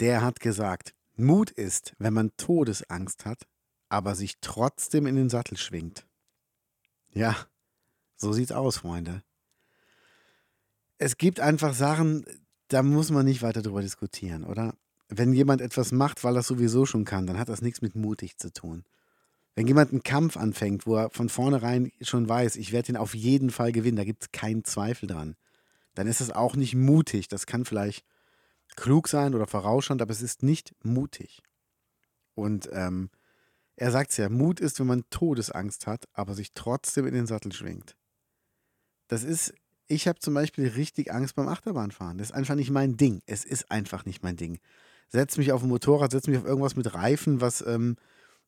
Der hat gesagt, Mut ist, wenn man Todesangst hat, aber sich trotzdem in den Sattel schwingt. Ja, so sieht's aus, Freunde. Es gibt einfach Sachen, da muss man nicht weiter drüber diskutieren, oder? Wenn jemand etwas macht, weil er sowieso schon kann, dann hat das nichts mit mutig zu tun. Wenn jemand einen Kampf anfängt, wo er von vornherein schon weiß, ich werde ihn auf jeden Fall gewinnen, da gibt es keinen Zweifel dran, dann ist es auch nicht mutig. Das kann vielleicht klug sein oder vorausschauend, aber es ist nicht mutig. Und ähm, er sagt es ja, Mut ist, wenn man Todesangst hat, aber sich trotzdem in den Sattel schwingt. Das ist, ich habe zum Beispiel richtig Angst beim Achterbahnfahren. Das ist einfach nicht mein Ding. Es ist einfach nicht mein Ding. Setz mich auf ein Motorrad, setz mich auf irgendwas mit Reifen, was, ähm,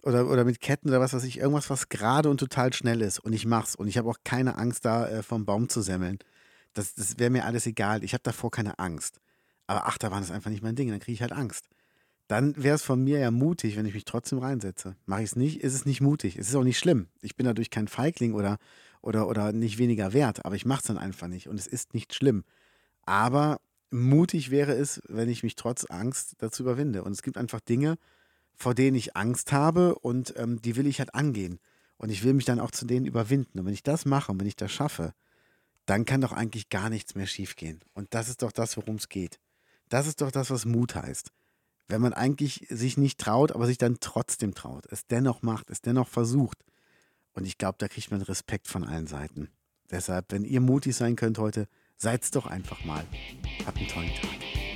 oder, oder mit Ketten oder was weiß ich, irgendwas, was gerade und total schnell ist. Und ich mach's. Und ich habe auch keine Angst, da äh, vom Baum zu semmeln. Das, das wäre mir alles egal. Ich habe davor keine Angst. Aber Achterbahn ist einfach nicht mein Ding. Dann kriege ich halt Angst. Dann wäre es von mir ja mutig, wenn ich mich trotzdem reinsetze. Mache ich es nicht, ist es nicht mutig. Es ist auch nicht schlimm. Ich bin dadurch kein Feigling oder, oder, oder nicht weniger wert. Aber ich mache es dann einfach nicht. Und es ist nicht schlimm. Aber mutig wäre es, wenn ich mich trotz Angst dazu überwinde. Und es gibt einfach Dinge, vor denen ich Angst habe und ähm, die will ich halt angehen. Und ich will mich dann auch zu denen überwinden. Und wenn ich das mache und wenn ich das schaffe, dann kann doch eigentlich gar nichts mehr schiefgehen. Und das ist doch das, worum es geht. Das ist doch das, was Mut heißt. Wenn man eigentlich sich nicht traut, aber sich dann trotzdem traut, es dennoch macht, es dennoch versucht. Und ich glaube, da kriegt man Respekt von allen Seiten. Deshalb, wenn ihr mutig sein könnt heute, seid's doch einfach mal. Habt einen tollen Tag.